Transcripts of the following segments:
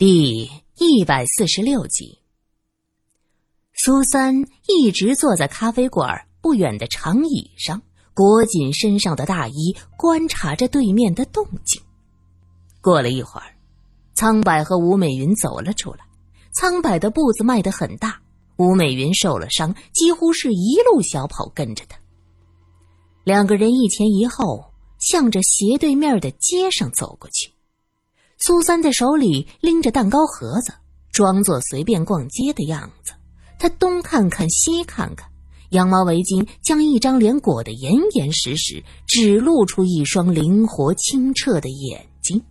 第一百四十六集，苏三一直坐在咖啡馆不远的长椅上，裹紧身上的大衣，观察着对面的动静。过了一会儿，苍柏和吴美云走了出来。苍柏的步子迈得很大，吴美云受了伤，几乎是一路小跑跟着他。两个人一前一后，向着斜对面的街上走过去。苏三的手里拎着蛋糕盒子，装作随便逛街的样子。他东看看西看看，羊毛围巾将一张脸裹得严严实实，只露出一双灵活清澈的眼睛。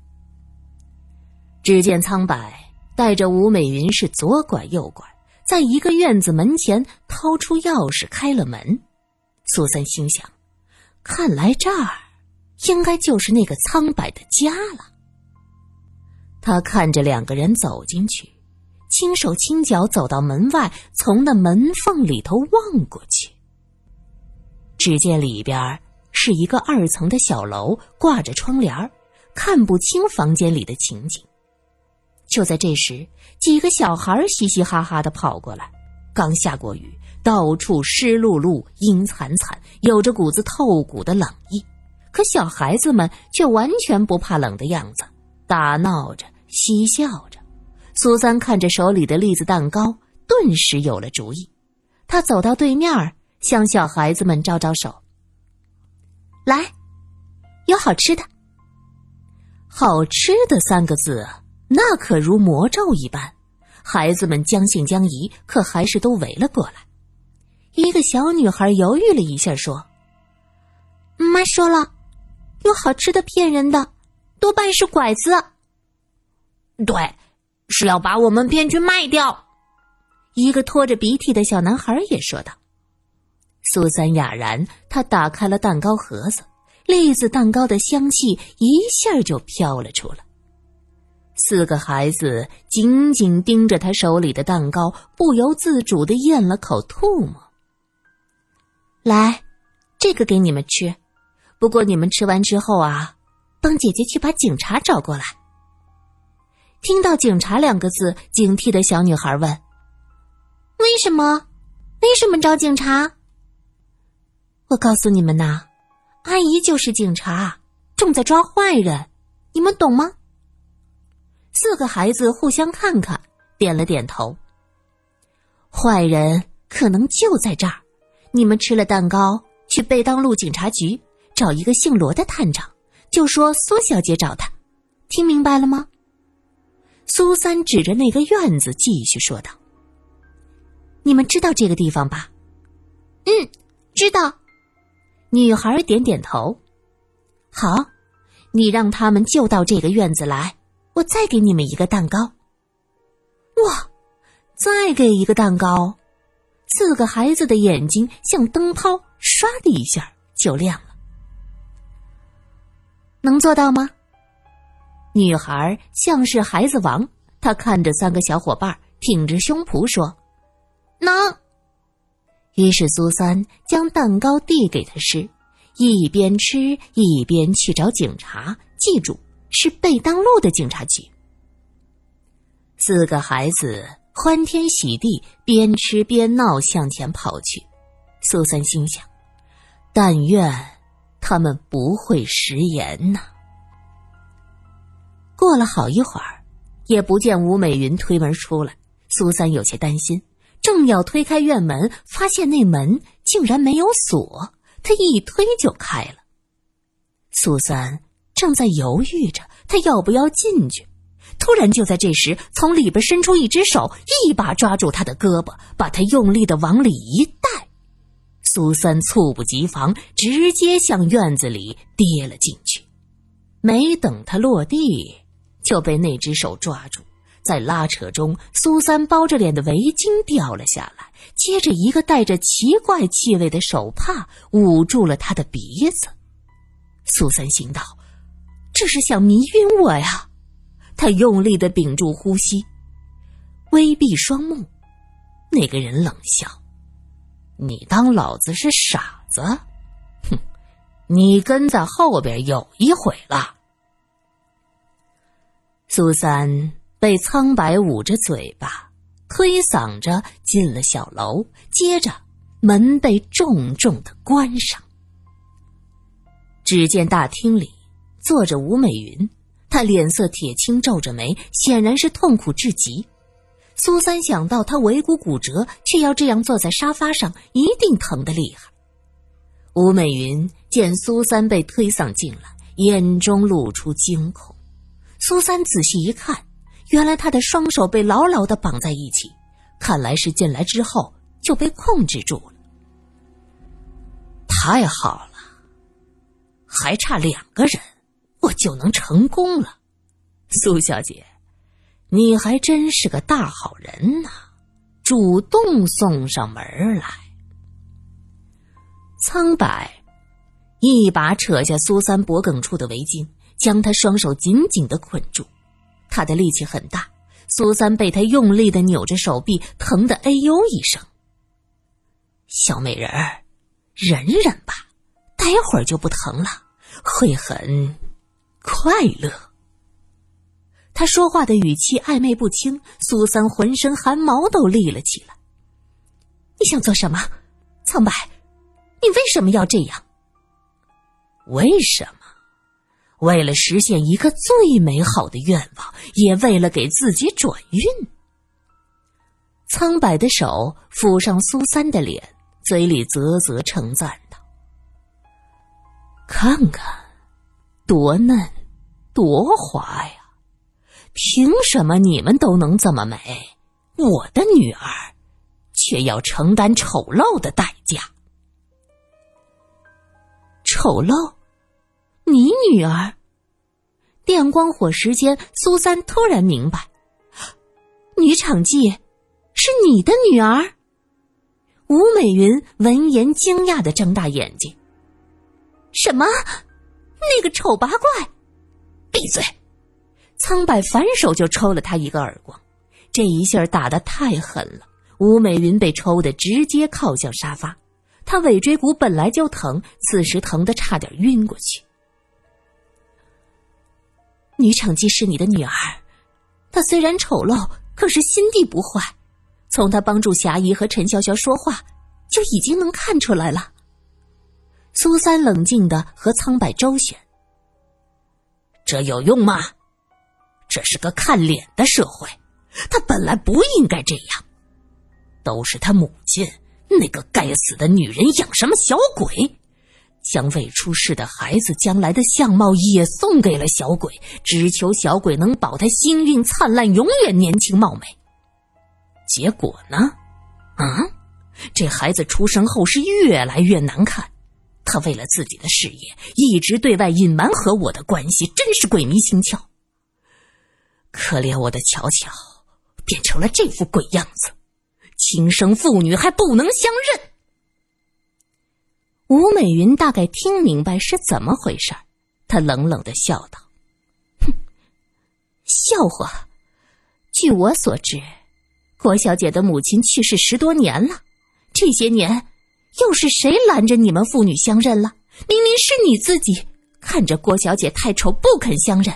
只见苍柏带着吴美云是左拐右拐，在一个院子门前掏出钥匙开了门。苏三心想：看来这儿应该就是那个苍柏的家了。他看着两个人走进去，轻手轻脚走到门外，从那门缝里头望过去。只见里边是一个二层的小楼，挂着窗帘看不清房间里的情景。就在这时，几个小孩嘻嘻哈哈的跑过来。刚下过雨，到处湿漉漉、阴惨惨，有着股子透骨的冷意。可小孩子们却完全不怕冷的样子。打闹着，嬉笑着。苏三看着手里的栗子蛋糕，顿时有了主意。他走到对面，向小孩子们招招手：“来，有好吃的。”“好吃的”三个字，那可如魔咒一般。孩子们将信将疑，可还是都围了过来。一个小女孩犹豫了一下，说：“妈说了，有好吃的骗人的。”多半是拐子，对，是要把我们骗去卖掉。一个拖着鼻涕的小男孩也说道。苏三哑然，他打开了蛋糕盒子，栗子蛋糕的香气一下就飘了出来。四个孩子紧紧盯着他手里的蛋糕，不由自主的咽了口唾沫。来，这个给你们吃，不过你们吃完之后啊。帮姐姐去把警察找过来。听到“警察”两个字，警惕的小女孩问：“为什么？为什么找警察？”我告诉你们呐，阿姨就是警察，正在抓坏人，你们懂吗？四个孩子互相看看，点了点头。坏人可能就在这儿，你们吃了蛋糕，去贝当路警察局找一个姓罗的探长。就说苏小姐找他，听明白了吗？苏三指着那个院子继续说道：“你们知道这个地方吧？”“嗯，知道。”女孩点点头。“好，你让他们就到这个院子来，我再给你们一个蛋糕。”“哇，再给一个蛋糕！”四个孩子的眼睛像灯泡，唰的一下就亮了。能做到吗？女孩像是孩子王，她看着三个小伙伴，挺着胸脯说：“能。”于是苏三将蛋糕递给她吃，一边吃一边去找警察。记住，是贝当路的警察局。四个孩子欢天喜地，边吃边闹，向前跑去。苏三心想：但愿。他们不会食言呐。过了好一会儿，也不见吴美云推门出来，苏三有些担心，正要推开院门，发现那门竟然没有锁，他一推就开了。苏三正在犹豫着，他要不要进去？突然，就在这时，从里边伸出一只手，一把抓住他的胳膊，把他用力的往里一带。苏三猝不及防，直接向院子里跌了进去。没等他落地，就被那只手抓住。在拉扯中，苏三包着脸的围巾掉了下来，接着一个带着奇怪气味的手帕捂住了他的鼻子。苏三心道：“这是想迷晕我呀！”他用力的屏住呼吸，微闭双目。那个人冷笑。你当老子是傻子？哼！你跟在后边有一回了。苏三被苍白捂着嘴巴，推搡着进了小楼。接着，门被重重的关上。只见大厅里坐着吴美云，她脸色铁青，皱着眉，显然是痛苦至极。苏三想到她尾骨骨折，却要这样坐在沙发上，一定疼得厉害。吴美云见苏三被推搡进来，眼中露出惊恐。苏三仔细一看，原来他的双手被牢牢的绑在一起，看来是进来之后就被控制住了。太好了，还差两个人，我就能成功了。苏小姐，你还真是个大好人呐，主动送上门来。苍白一把扯下苏三脖梗处的围巾。将他双手紧紧的捆住，他的力气很大。苏三被他用力的扭着手臂，疼得哎呦一声。小美人儿，忍忍吧，待会儿就不疼了，会很快乐。他说话的语气暧昧不清，苏三浑身汗毛都立了起来。你想做什么，苍白？你为什么要这样？为什么？为了实现一个最美好的愿望，也为了给自己转运。苍白的手抚上苏三的脸，嘴里啧啧称赞道：“看看，多嫩，多滑呀！凭什么你们都能这么美，我的女儿却要承担丑陋的代价？丑陋？”你女儿？电光火石间，苏三突然明白，女场记是你的女儿。吴美云闻言惊讶的睁大眼睛：“什么？那个丑八怪？闭嘴！”苍白反手就抽了他一个耳光，这一下打的太狠了。吴美云被抽的直接靠向沙发，她尾椎骨本来就疼，此时疼得差点晕过去。女场记是你的女儿，她虽然丑陋，可是心地不坏。从她帮助霞姨和陈潇潇说话，就已经能看出来了。苏三冷静的和苍白周旋，这有用吗？这是个看脸的社会，他本来不应该这样，都是他母亲那个该死的女人养什么小鬼。将未出世的孩子将来的相貌也送给了小鬼，只求小鬼能保他星运灿烂，永远年轻貌美。结果呢？啊，这孩子出生后是越来越难看。他为了自己的事业，一直对外隐瞒和我的关系，真是鬼迷心窍。可怜我的巧巧，变成了这副鬼样子，亲生父女还不能相认。吴美云大概听明白是怎么回事她冷冷的笑道：“哼，笑话！据我所知，郭小姐的母亲去世十多年了，这些年又是谁拦着你们父女相认了？明明是你自己看着郭小姐太丑不肯相认，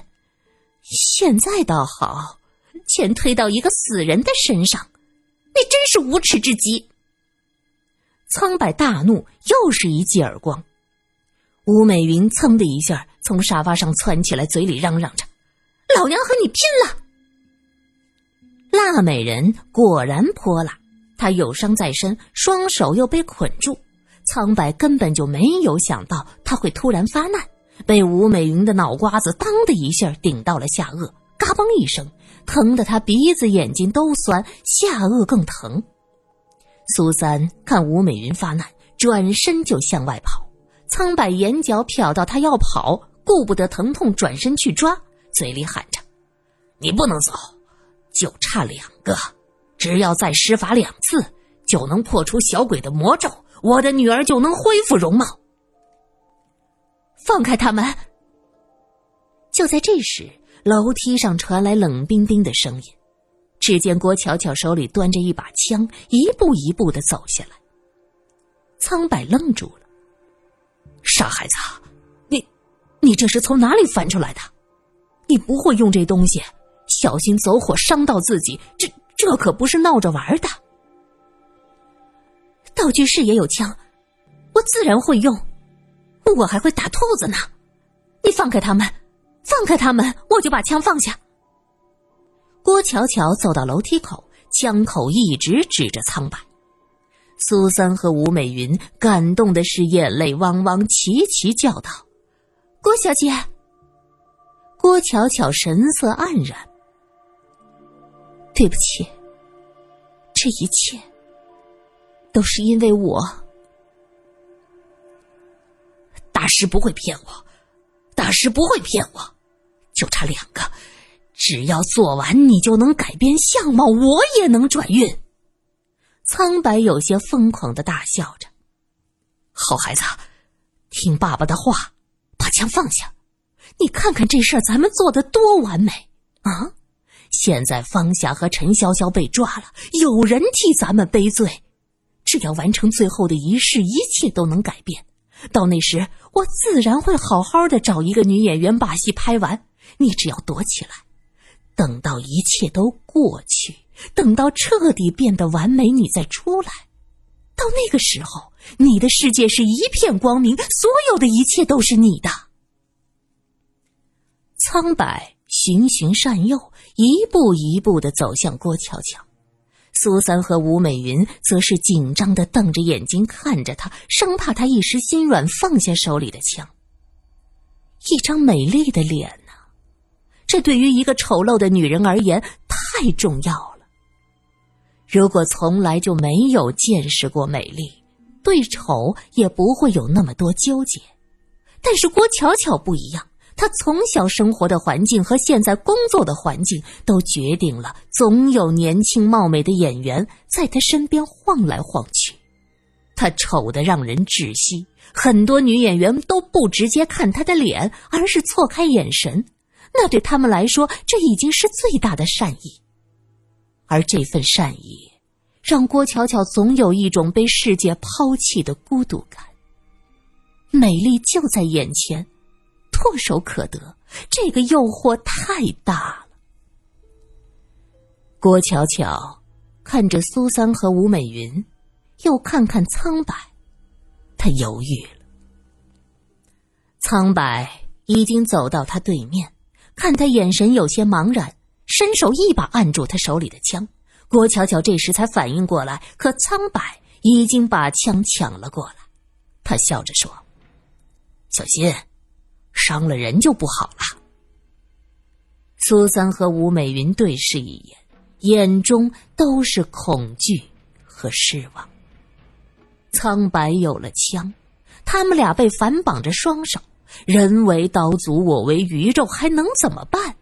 现在倒好，全推到一个死人的身上，你真是无耻至极！”苍白大怒，又是一记耳光。吴美云噌的一下从沙发上窜起来，嘴里嚷嚷着：“老娘和你拼了！”辣美人果然泼辣，她有伤在身，双手又被捆住。苍白根本就没有想到她会突然发难，被吴美云的脑瓜子当的一下顶到了下颚，嘎嘣一声，疼得他鼻子眼睛都酸，下颚更疼。苏三看吴美云发难，转身就向外跑。苍白眼角瞟到他要跑，顾不得疼痛，转身去抓，嘴里喊着：“你不能走，就差两个，只要再施法两次，就能破除小鬼的魔咒，我的女儿就能恢复容貌。”放开他们！就在这时，楼梯上传来冷冰冰的声音。只见郭巧巧手里端着一把枪，一步一步的走下来。苍白愣住了：“傻孩子，你，你这是从哪里翻出来的？你不会用这东西，小心走火伤到自己，这这可不是闹着玩的。道具室也有枪，我自然会用，我还会打兔子呢。你放开他们，放开他们，我就把枪放下。郭巧巧走到楼梯口，枪口一直指着苍白。苏三和吴美云感动的是眼泪汪汪，齐齐叫道：“郭小姐！”郭巧巧神色黯然：“对不起，这一切都是因为我。大师不会骗我，大师不会骗我，就差两个，只要做完，你就能改变相貌，我也能转运。”苍白有些疯狂的大笑着：“好孩子，听爸爸的话，把枪放下。你看看这事儿咱们做的多完美啊！现在方霞和陈潇潇被抓了，有人替咱们背罪。只要完成最后的仪式，一切都能改变。到那时，我自然会好好的找一个女演员把戏拍完。你只要躲起来，等到一切都过去。”等到彻底变得完美，你再出来。到那个时候，你的世界是一片光明，所有的一切都是你的。苍白循循善诱，一步一步的走向郭巧巧。苏三和吴美云则是紧张的瞪着眼睛看着他，生怕他一时心软放下手里的枪。一张美丽的脸？这对于一个丑陋的女人而言太重要了。如果从来就没有见识过美丽，对丑也不会有那么多纠结。但是郭巧巧不一样，她从小生活的环境和现在工作的环境都决定了，总有年轻貌美的演员在她身边晃来晃去。她丑得让人窒息，很多女演员都不直接看她的脸，而是错开眼神。那对他们来说，这已经是最大的善意。而这份善意，让郭巧巧总有一种被世界抛弃的孤独感。美丽就在眼前，唾手可得，这个诱惑太大了。郭巧巧看着苏三和吴美云，又看看苍白，她犹豫了。苍白已经走到他对面，看他眼神有些茫然。伸手一把按住他手里的枪，郭巧巧这时才反应过来，可苍白已经把枪抢了过来。他笑着说：“小心，伤了人就不好了。”苏三和吴美云对视一眼，眼中都是恐惧和失望。苍白有了枪，他们俩被反绑着双手，人为刀俎，我为鱼肉，还能怎么办？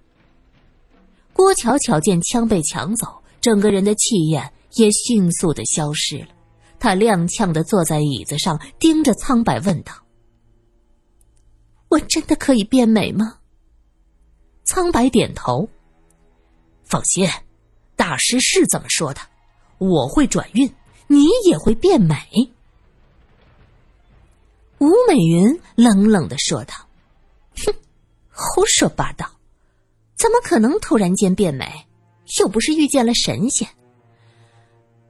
郭巧巧见枪被抢走，整个人的气焰也迅速的消失了。她踉跄的坐在椅子上，盯着苍白问道：“我真的可以变美吗？”苍白点头：“放心，大师是这么说的，我会转运，你也会变美。”吴美云冷冷的说道：“哼，胡说八道。”怎么可能突然间变美？又不是遇见了神仙。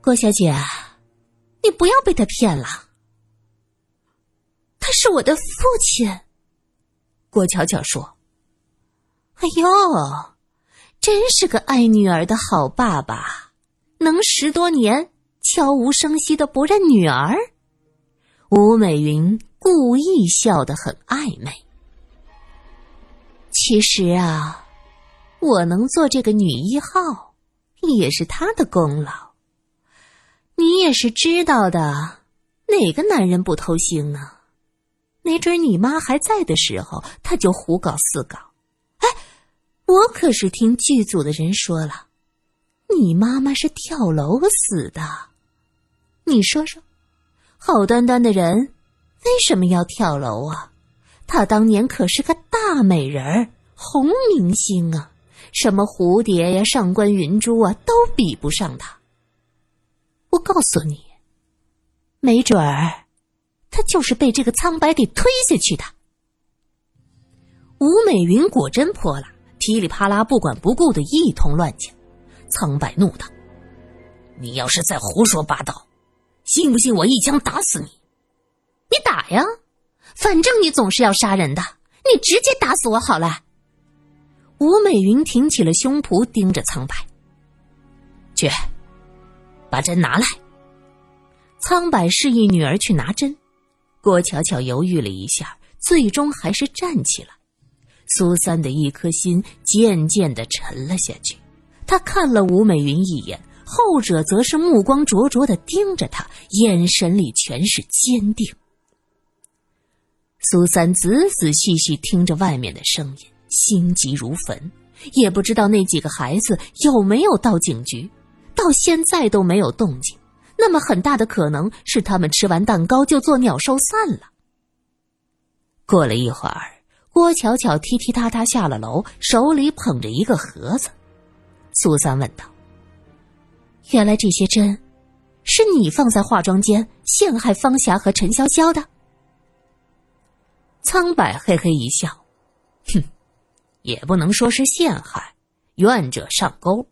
郭小姐，你不要被他骗了。他是我的父亲。郭巧巧说：“哎呦，真是个爱女儿的好爸爸，能十多年悄无声息的不认女儿。”吴美云故意笑得很暧昧。其实啊。我能做这个女一号，也是他的功劳。你也是知道的，哪个男人不偷腥呢？没准你妈还在的时候，他就胡搞四搞。哎，我可是听剧组的人说了，你妈妈是跳楼死的。你说说，好端端的人为什么要跳楼啊？她当年可是个大美人儿，红明星啊！什么蝴蝶呀、上官云珠啊，都比不上他。我告诉你，没准儿，他就是被这个苍白给推下去的。吴美云果真泼了，噼里啪啦不管不顾的一通乱讲。苍白怒道：“你要是再胡说八道，信不信我一枪打死你？你打呀，反正你总是要杀人的，你直接打死我好了。”吴美云挺起了胸脯，盯着苍白：“去，把针拿来。”苍白示意女儿去拿针。郭巧巧犹豫了一下，最终还是站起来。苏三的一颗心渐渐的沉了下去。他看了吴美云一眼，后者则是目光灼灼的盯着他，眼神里全是坚定。苏三仔仔细细听着外面的声音，心急如焚，也不知道那几个孩子有没有到警局，到现在都没有动静。那么很大的可能是他们吃完蛋糕就作鸟兽散了。过了一会儿，郭巧巧踢踢踏踏下了楼，手里捧着一个盒子。苏三问道：“原来这些针，是你放在化妆间陷害方霞和陈潇潇的？”苍白嘿嘿一笑：“哼，也不能说是陷害，愿者上钩。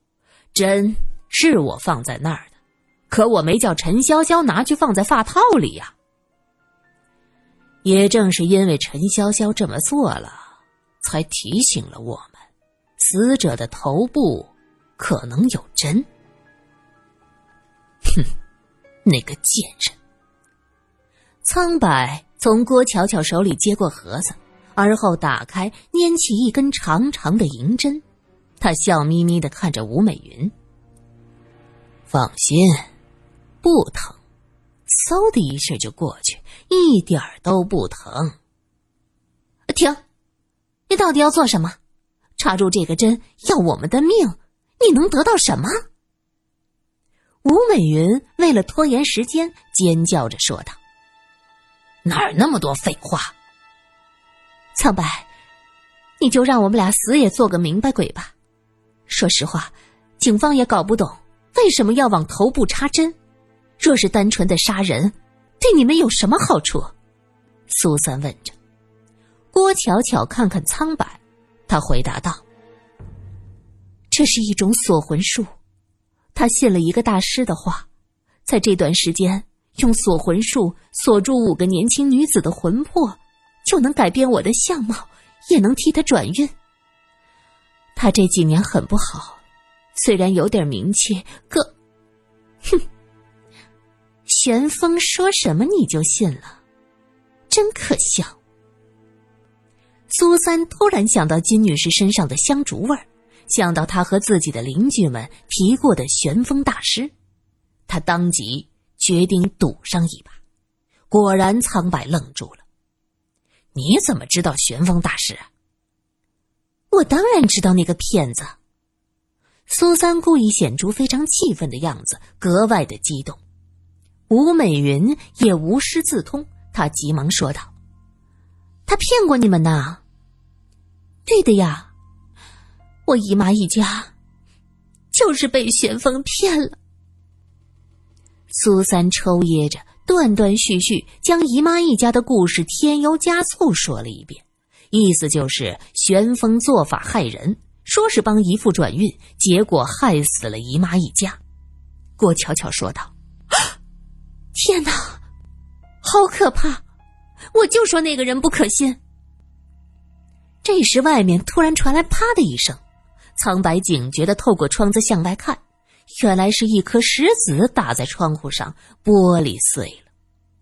针是我放在那儿的。”可我没叫陈潇潇拿去放在发套里呀。也正是因为陈潇潇这么做了，才提醒了我们，死者的头部可能有针。哼，那个贱人！苍白从郭巧巧手里接过盒子，而后打开，拈起一根长长的银针，他笑眯眯的看着吴美云：“放心。”不疼，嗖的一下就过去，一点儿都不疼。停！你到底要做什么？插入这个针要我们的命，你能得到什么？吴美云为了拖延时间，尖叫着说道：“哪儿那么多废话？苍白，你就让我们俩死也做个明白鬼吧。说实话，警方也搞不懂为什么要往头部插针。”若是单纯的杀人，对你们有什么好处？苏三问着。郭巧巧看看苍白，他回答道：“这是一种锁魂术。他信了一个大师的话，在这段时间用锁魂术锁住五个年轻女子的魂魄，就能改变我的相貌，也能替她转运。他这几年很不好，虽然有点名气，可，哼。”玄风说什么你就信了，真可笑。苏三突然想到金女士身上的香烛味儿，想到她和自己的邻居们提过的玄风大师，他当即决定赌上一把。果然，苍白愣住了。你怎么知道玄风大师？我当然知道那个骗子。苏三故意显出非常气愤的样子，格外的激动。吴美云也无师自通，她急忙说道：“他骗过你们呐？对的呀，我姨妈一家就是被玄风骗了。”苏三抽噎着，断断续续将姨妈一家的故事添油加醋说了一遍，意思就是旋风做法害人，说是帮姨父转运，结果害死了姨妈一家。郭巧巧说道。天哪，好可怕！我就说那个人不可信。这时，外面突然传来“啪”的一声，苍白警觉的透过窗子向外看，原来是一颗石子打在窗户上，玻璃碎了。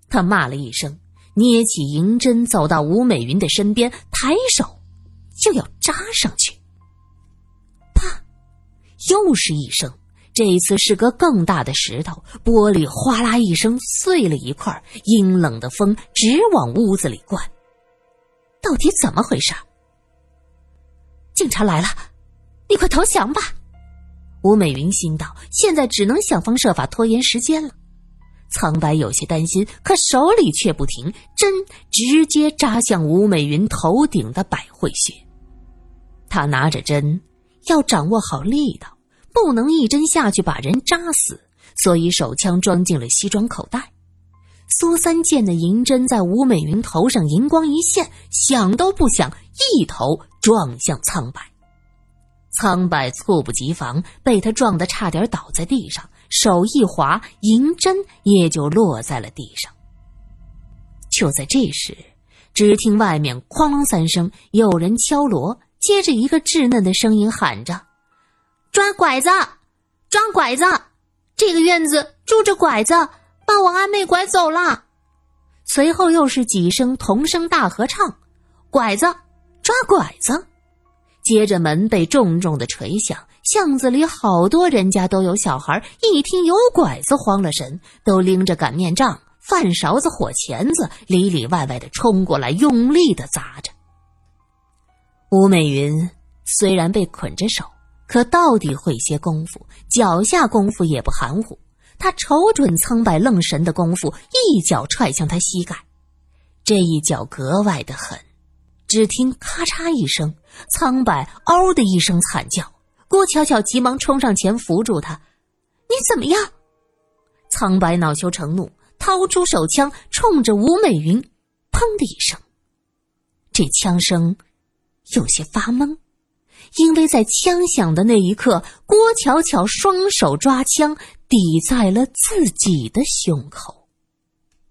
他骂了一声，捏起银针，走到吴美云的身边，抬手就要扎上去。啪，又是一声。这一次是个更大的石头，玻璃哗啦一声碎了一块，阴冷的风直往屋子里灌。到底怎么回事？警察来了，你快投降吧！吴美云心道，现在只能想方设法拖延时间了。苍白有些担心，可手里却不停，针直接扎向吴美云头顶的百会穴。他拿着针，要掌握好力道。不能一针下去把人扎死，所以手枪装进了西装口袋。苏三见那银针在吴美云头上银光一现，想都不想，一头撞向苍白。苍白猝不及防，被他撞得差点倒在地上，手一滑，银针也就落在了地上。就在这时，只听外面哐啷三声，有人敲锣，接着一个稚嫩的声音喊着：“抓拐子，抓拐子！这个院子住着拐子，把我阿妹拐走了。”随后又是几声同声大合唱：“拐子，抓拐子！”接着门被重重的捶响，巷子里好多人家都有小孩，一听有拐子，慌了神，都拎着擀面杖、饭勺子、火钳子，里里外外的冲过来，用力的砸着。吴美云虽然被捆着手，可到底会些功夫，脚下功夫也不含糊。他瞅准苍白愣神的功夫，一脚踹向他膝盖，这一脚格外的狠。只听咔嚓一声，苍白嗷的一声惨叫。郭巧巧急忙冲上前扶住他：“你怎么样？”苍白恼羞成怒，掏出手枪冲着吴美云，砰的一声。这枪声有些发懵，因为在枪响的那一刻，郭巧巧双手抓枪抵在了自己的胸口。